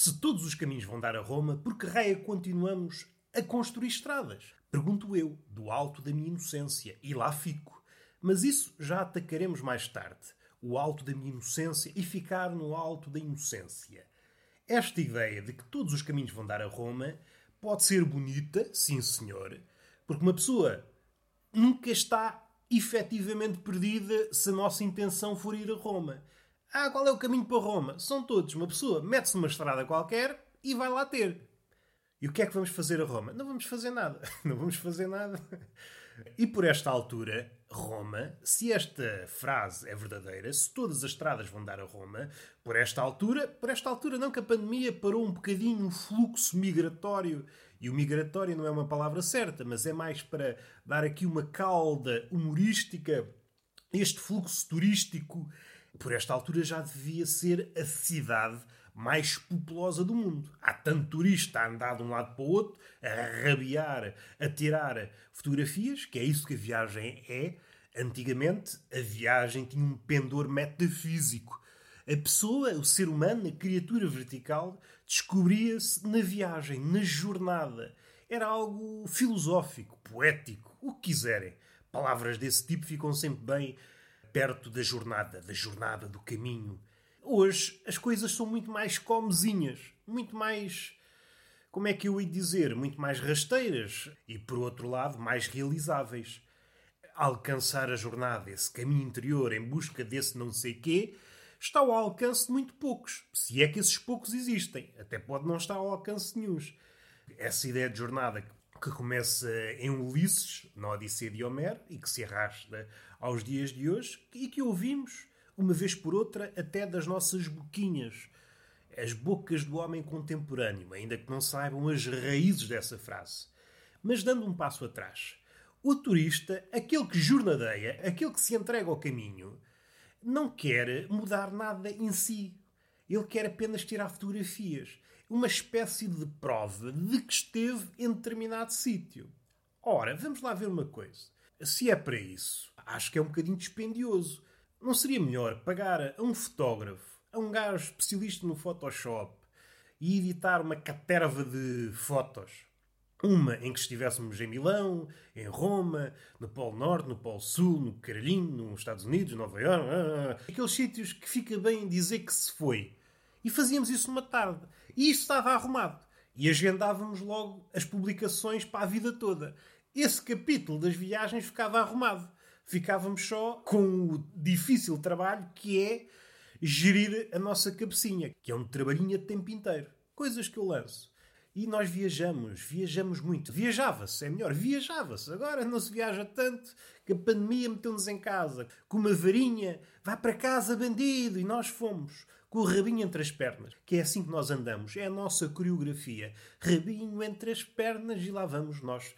se todos os caminhos vão dar a Roma, por que raia continuamos a construir estradas? Pergunto eu, do alto da minha inocência, e lá fico. Mas isso já atacaremos mais tarde. O alto da minha inocência e ficar no alto da inocência. Esta ideia de que todos os caminhos vão dar a Roma pode ser bonita, sim senhor, porque uma pessoa nunca está efetivamente perdida se a nossa intenção for ir a Roma. Ah, qual é o caminho para Roma? São todos. Uma pessoa mete-se numa estrada qualquer e vai lá ter. E o que é que vamos fazer a Roma? Não vamos fazer nada. Não vamos fazer nada. E por esta altura, Roma, se esta frase é verdadeira, se todas as estradas vão dar a Roma, por esta altura, por esta altura não que a pandemia parou um bocadinho o fluxo migratório. E o migratório não é uma palavra certa, mas é mais para dar aqui uma cauda humorística. Este fluxo turístico, por esta altura, já devia ser a cidade mais populosa do mundo. Há tanto turista a andar de um lado para o outro, a rabiar, a tirar fotografias, que é isso que a viagem é. Antigamente, a viagem tinha um pendor metafísico. A pessoa, o ser humano, a criatura vertical, descobria-se na viagem, na jornada. Era algo filosófico, poético, o que quiserem. Palavras desse tipo ficam sempre bem perto da jornada, da jornada do caminho Hoje as coisas são muito mais comezinhas, muito mais. Como é que eu ia dizer? Muito mais rasteiras e, por outro lado, mais realizáveis. Alcançar a jornada, esse caminho interior em busca desse não sei quê, está ao alcance de muito poucos. Se é que esses poucos existem. Até pode não estar ao alcance de nenhum. Essa ideia de jornada que começa em Ulisses, na Odisseia de Homero, e que se arrasta aos dias de hoje, e que ouvimos uma vez por outra, até das nossas boquinhas. As bocas do homem contemporâneo, ainda que não saibam as raízes dessa frase. Mas dando um passo atrás, o turista, aquele que jornadeia, aquele que se entrega ao caminho, não quer mudar nada em si. Ele quer apenas tirar fotografias. Uma espécie de prova de que esteve em determinado sítio. Ora, vamos lá ver uma coisa. Se é para isso, acho que é um bocadinho dispendioso. Não seria melhor pagar a um fotógrafo, a um gajo especialista no Photoshop e editar uma caterva de fotos? Uma em que estivéssemos em Milão, em Roma, no Polo Norte, no Polo Sul, no Caralhinho, nos Estados Unidos, Nova Iorque, ah, ah, ah, aqueles sítios que fica bem dizer que se foi. E fazíamos isso numa tarde. E isso estava arrumado. E agendávamos logo as publicações para a vida toda. Esse capítulo das viagens ficava arrumado ficávamos só com o difícil trabalho que é gerir a nossa cabecinha, que é um trabalhinho de tempo inteiro. Coisas que eu lanço. E nós viajamos, viajamos muito. Viajava-se, é melhor, viajava-se. Agora não se viaja tanto que a pandemia meteu-nos em casa. Com uma varinha, vai para casa bandido. E nós fomos, com o rabinho entre as pernas. Que é assim que nós andamos, é a nossa coreografia. Rabinho entre as pernas e lá vamos nós.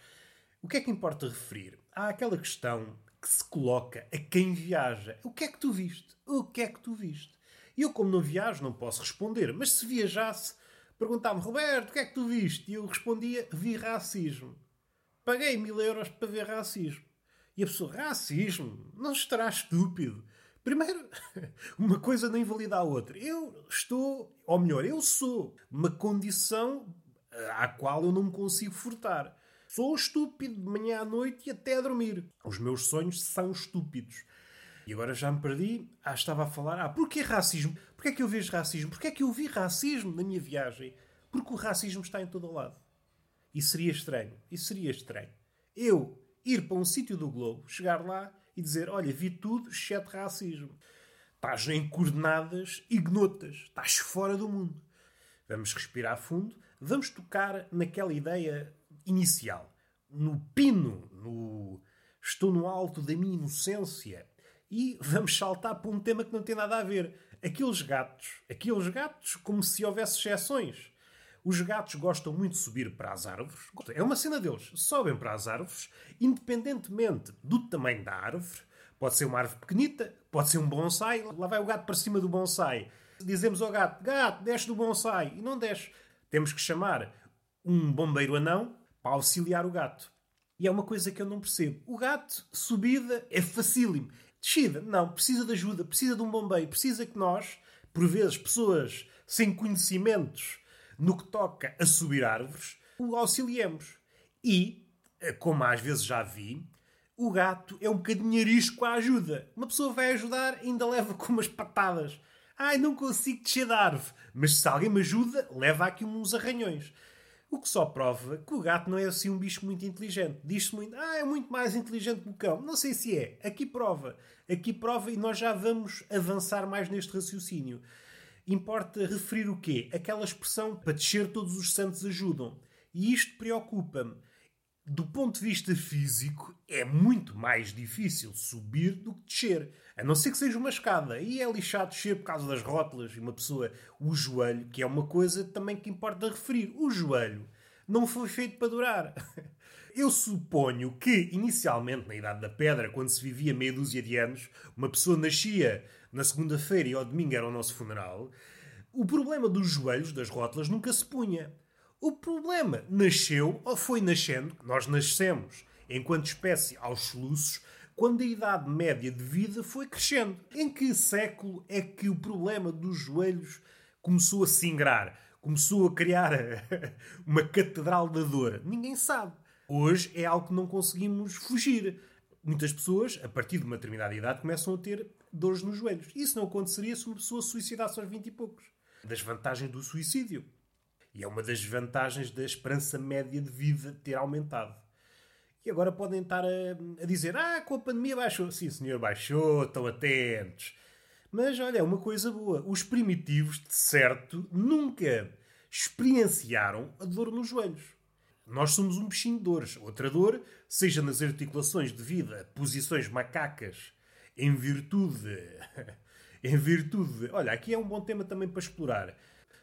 O que é que importa referir? Há aquela questão que se coloca a quem viaja. O que é que tu viste? O que é que tu viste? Eu, como não viajo, não posso responder. Mas se viajasse, perguntava-me, Roberto, o que é que tu viste? E eu respondia, vi racismo. Paguei mil euros para ver racismo. E a pessoa, racismo? Não estará estúpido. Primeiro, uma coisa não invalida a outra. Eu estou, ou melhor, eu sou uma condição eh, à qual eu não me consigo furtar. Sou estúpido de manhã à noite e até a dormir. Os meus sonhos são estúpidos. E agora já me perdi. Ah, estava a falar. Ah, porquê racismo? Porquê é que eu vejo racismo? Porquê é que eu vi racismo na minha viagem? Porque o racismo está em todo o lado. E seria estranho. E seria estranho. Eu ir para um sítio do globo, chegar lá e dizer: Olha, vi tudo, exceto racismo. Estás em coordenadas ignotas. Estás fora do mundo. Vamos respirar fundo. Vamos tocar naquela ideia inicial, no pino, no estou no alto da minha inocência. E vamos saltar para um tema que não tem nada a ver. Aqueles gatos, aqueles gatos como se houvesse exceções. Os gatos gostam muito de subir para as árvores. É uma cena deles. Sobem para as árvores, independentemente do tamanho da árvore. Pode ser uma árvore pequenita, pode ser um bonsai. Lá vai o gato para cima do bonsai. Dizemos ao gato: Gato, desce do bonsai. E não desce. Temos que chamar um bombeiro anão para auxiliar o gato. E é uma coisa que eu não percebo. O gato, subida, é facílimo. Descida, não, precisa de ajuda, precisa de um bombeiro, precisa que nós, por vezes, pessoas sem conhecimentos no que toca a subir árvores, o auxiliemos. E, como às vezes já vi, o gato é um bocadinho arisco à ajuda. Uma pessoa vai ajudar ainda leva com umas patadas. Ai, não consigo descer da árvore. Mas se alguém me ajuda, leva aqui uns arranhões. O que só prova que o gato não é assim um bicho muito inteligente. Diz-se muito, ah, é muito mais inteligente que o cão. Não sei se é. Aqui prova. Aqui prova e nós já vamos avançar mais neste raciocínio. Importa referir o quê? Aquela expressão para descer todos os santos ajudam. E isto preocupa-me do ponto de vista físico, é muito mais difícil subir do que descer. A não ser que seja uma escada. E é lixado descer por causa das rótulas e uma pessoa. O joelho, que é uma coisa também que importa referir. O joelho não foi feito para durar. Eu suponho que, inicialmente, na Idade da Pedra, quando se vivia meia dúzia de anos, uma pessoa nascia na segunda-feira e ao domingo era o nosso funeral, o problema dos joelhos, das rótulas, nunca se punha. O problema nasceu, ou foi nascendo, nós nascemos enquanto espécie aos soluços, quando a idade média de vida foi crescendo. Em que século é que o problema dos joelhos começou a se ingrar? Começou a criar uma catedral da dor? Ninguém sabe. Hoje é algo que não conseguimos fugir. Muitas pessoas, a partir de uma determinada idade, começam a ter dores nos joelhos. Isso não aconteceria se uma pessoa se suicidasse aos 20 e poucos. Das vantagens do suicídio. E é uma das vantagens da esperança média de vida ter aumentado. E agora podem estar a, a, dizer: Ah, com a pandemia baixou. Sim, senhor, baixou, estão atentos. Mas olha, é uma coisa boa. Os primitivos, de certo, nunca experienciaram a dor nos joelhos. Nós somos um bichinho de dores. Outra dor, seja nas articulações devido a posições macacas, em virtude. em virtude. Olha, aqui é um bom tema também para explorar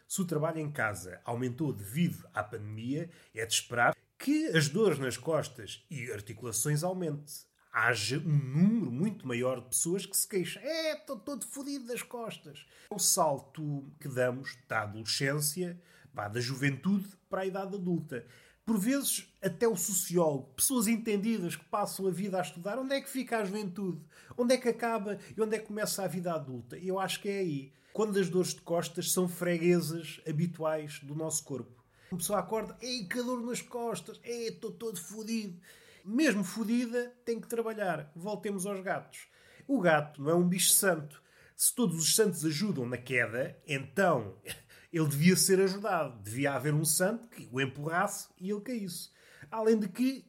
se o trabalho em casa aumentou devido à pandemia, é de esperar que as dores nas costas e articulações aumente. Haja um número muito maior de pessoas que se queixam. É, estou todo fodido das costas. O salto que damos da adolescência, da juventude para a idade adulta. Por vezes, até o sociólogo, pessoas entendidas que passam a vida a estudar, onde é que fica a juventude? Onde é que acaba e onde é que começa a vida adulta? Eu acho que é aí quando as dores de costas são freguesas habituais do nosso corpo. Uma pessoa acorda, ei, que dor nas costas, ei, estou todo fodido. Mesmo fodida, tem que trabalhar. Voltemos aos gatos. O gato não é um bicho santo. Se todos os santos ajudam na queda, então ele devia ser ajudado. Devia haver um santo que o empurrasse e ele caísse. Além de que,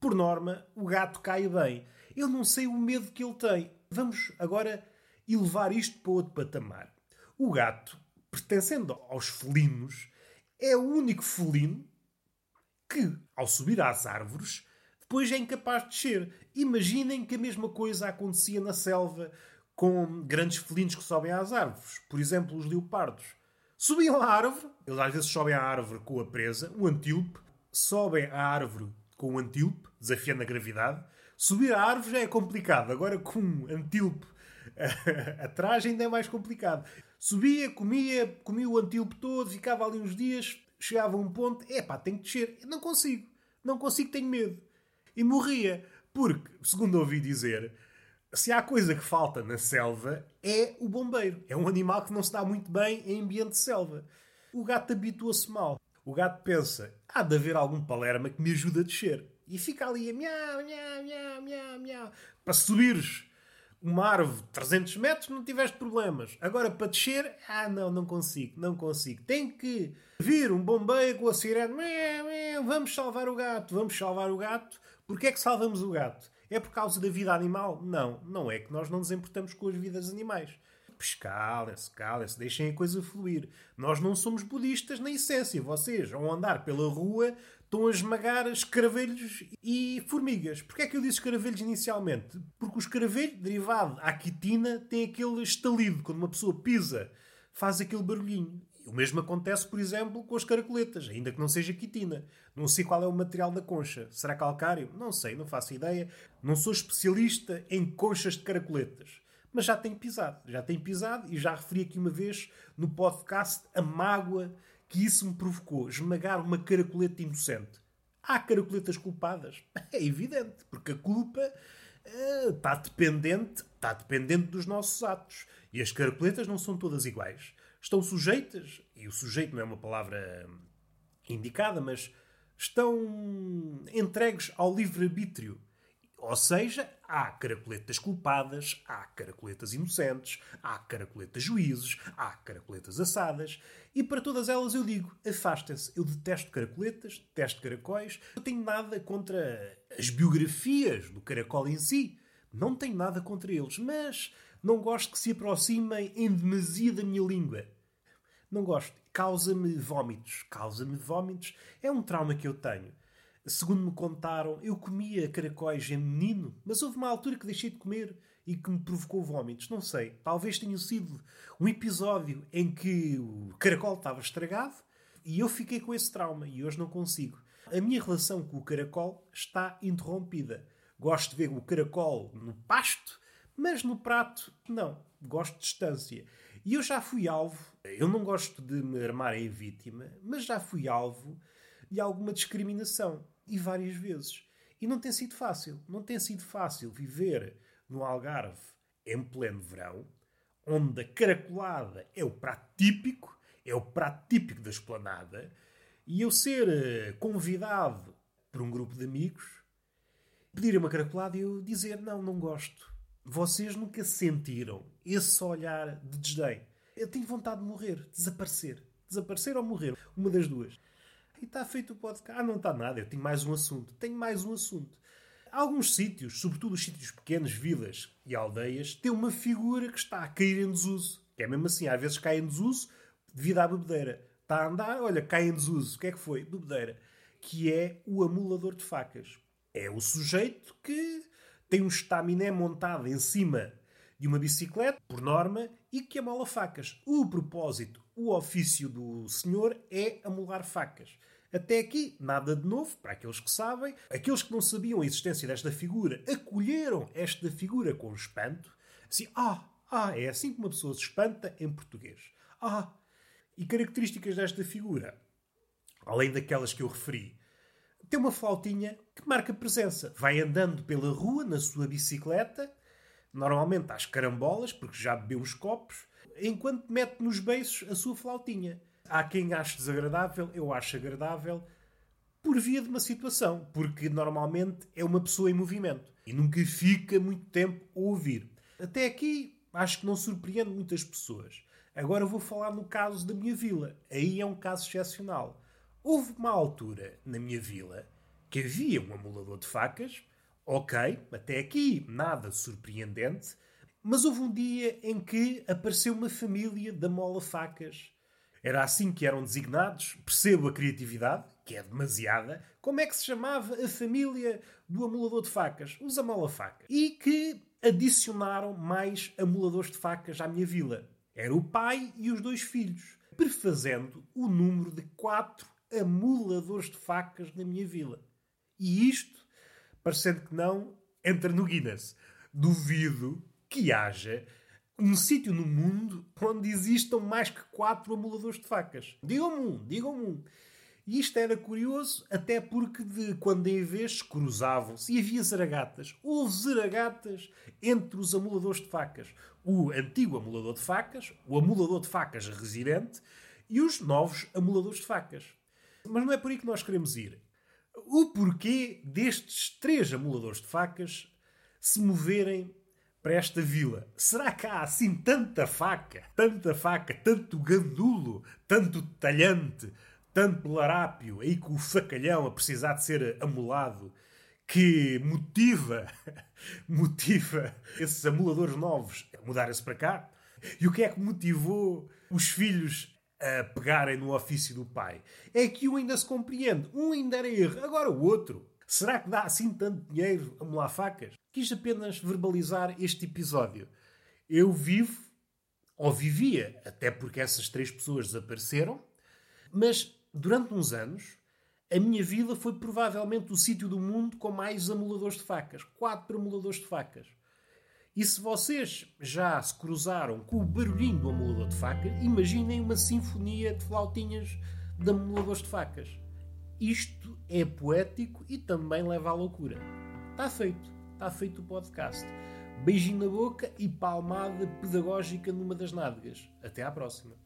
por norma, o gato cai bem. Eu não sei o medo que ele tem. Vamos agora e levar isto para outro patamar. O gato, pertencendo aos felinos, é o único felino que, ao subir às árvores, depois é incapaz de descer. Imaginem que a mesma coisa acontecia na selva com grandes felinos que sobem às árvores. Por exemplo, os leopardos. Subiam à árvore, eles às vezes sobem à árvore com a presa, o antílope, sobem à árvore com o antílope, desafiando a gravidade. Subir à árvore já é complicado. Agora, com um antílope Atrás ainda é mais complicado. Subia, comia, comia o antílope todo, ficava ali uns dias, chegava a um ponto, é pá, tenho que descer. Não consigo, não consigo, tenho medo. E morria. Porque, segundo ouvi dizer, se há coisa que falta na selva é o bombeiro. É um animal que não se dá muito bem em ambiente de selva. O gato habitua-se mal. O gato pensa, há de haver algum palerma que me ajude a descer. E fica ali a miau, miau, miau, miau, miau. Para subires uma árvore de 300 metros, não tiveste problemas. Agora, para descer, ah, não, não consigo, não consigo. Tem que vir um bombeiro com a sirene. Vamos salvar o gato, vamos salvar o gato. Porquê é que salvamos o gato? É por causa da vida animal? Não, não é que nós não nos importamos com as vidas animais. Calem-se, calem-se, deixem a coisa fluir. Nós não somos budistas na essência. Vocês vão andar pela rua estão a esmagar escaravelhos e formigas. Porquê é que eu disse escaravelhos inicialmente? Porque o escaravelho, derivado à quitina, tem aquele estalido. Quando uma pessoa pisa, faz aquele barulhinho. O mesmo acontece, por exemplo, com as caracoletas, ainda que não seja quitina. Não sei qual é o material da concha. Será calcário? Não sei, não faço ideia. Não sou especialista em conchas de caracoletas. Mas já tenho pisado. Já tenho pisado e já referi aqui uma vez no podcast a mágoa que isso me provocou esmagar uma caracoleta inocente. Há caracoletas culpadas? É evidente, porque a culpa uh, está dependente, está dependente dos nossos atos. E as caracoletas não são todas iguais. Estão sujeitas, e o sujeito não é uma palavra indicada, mas estão entregues ao livre-arbítrio. Ou seja, há caracoletas culpadas, há caracoletas inocentes, há caracoletas juízes, há caracoletas assadas. E para todas elas eu digo: afastem-se. Eu detesto caracoletas, detesto caracóis. Eu tenho nada contra as biografias do caracol em si. Não tenho nada contra eles, mas não gosto que se aproximem em demasia da minha língua. Não gosto. Causa-me vômitos. Causa-me vômitos. É um trauma que eu tenho. Segundo me contaram, eu comia caracóis em menino, mas houve uma altura que deixei de comer e que me provocou vômitos. Não sei. Talvez tenha sido um episódio em que o caracol estava estragado e eu fiquei com esse trauma e hoje não consigo. A minha relação com o caracol está interrompida. Gosto de ver o caracol no pasto, mas no prato, não. Gosto de distância. E eu já fui alvo, eu não gosto de me armar em vítima, mas já fui alvo de alguma discriminação. E várias vezes. E não tem sido fácil. Não tem sido fácil viver no Algarve em pleno verão, onde a caracolada é o prato típico, é o prato típico da esplanada, e eu ser eh, convidado por um grupo de amigos, pedir uma caracolada e eu dizer: Não, não gosto. Vocês nunca sentiram esse olhar de desdém. Eu tenho vontade de morrer, desaparecer. Desaparecer ou morrer. Uma das duas. E está feito o podcast. Ah, não está nada, eu tenho mais um assunto. Tenho mais um assunto. Alguns sítios, sobretudo os sítios pequenos, vilas e aldeias, têm uma figura que está a cair em desuso. Que é mesmo assim, às vezes cai em desuso devido à bebedeira. Está a andar, olha, cai em desuso. O que é que foi? Bebedeira. Que é o amulador de facas. É o sujeito que tem um estaminé montado em cima de uma bicicleta, por norma, e que amola facas. O propósito, o ofício do senhor é amolar facas. Até aqui, nada de novo, para aqueles que sabem. Aqueles que não sabiam a existência desta figura acolheram esta figura com espanto. Assim, ah, ah, é assim que uma pessoa se espanta em português. Ah, e características desta figura, além daquelas que eu referi, tem uma flautinha que marca presença. Vai andando pela rua na sua bicicleta, normalmente às carambolas, porque já bebeu uns copos, enquanto mete nos beiços a sua flautinha. Há quem ache desagradável, eu acho agradável, por via de uma situação, porque normalmente é uma pessoa em movimento e nunca fica muito tempo a ouvir. Até aqui acho que não surpreende muitas pessoas. Agora vou falar no caso da minha vila. Aí é um caso excepcional. Houve uma altura na minha vila que havia um amulador de facas, ok, até aqui nada surpreendente, mas houve um dia em que apareceu uma família da mola facas. Era assim que eram designados, percebo a criatividade, que é demasiada. Como é que se chamava a família do amulador de facas? Os amola-facas. E que adicionaram mais amuladores de facas à minha vila. Era o pai e os dois filhos, prefazendo o número de quatro amuladores de facas na minha vila. E isto, parecendo que não, entra no Guinness. Duvido que haja um sítio no mundo onde existam mais que quatro amuladores de facas. Digam-me um, digam-me um. E isto era curioso, até porque de quando em vez cruzavam-se e havia zaragatas. Houve zaragatas entre os amuladores de facas. O antigo amulador de facas, o amulador de facas residente e os novos amuladores de facas. Mas não é por aí que nós queremos ir. O porquê destes três amuladores de facas se moverem para esta vila? Será que há assim tanta faca, tanta faca, tanto gandulo, tanto talhante, tanto larápio aí com o facalhão a precisar de ser amolado que motiva, motiva esses amuladores novos a mudarem-se para cá? E o que é que motivou os filhos a pegarem no ofício do pai. É que um ainda se compreende, um ainda era erro, agora o outro. Será que dá assim tanto dinheiro a molar facas? Quis apenas verbalizar este episódio. Eu vivo, ou vivia, até porque essas três pessoas desapareceram, mas durante uns anos a minha vida foi provavelmente o sítio do mundo com mais amuladores de facas. Quatro amuladores de facas. E se vocês já se cruzaram com o barulhinho do amulador de facas, imaginem uma sinfonia de flautinhas de amuladores de facas. Isto é poético e também leva à loucura. Está feito. Está feito o podcast. Beijinho na boca e palmada pedagógica numa das nádegas. Até à próxima.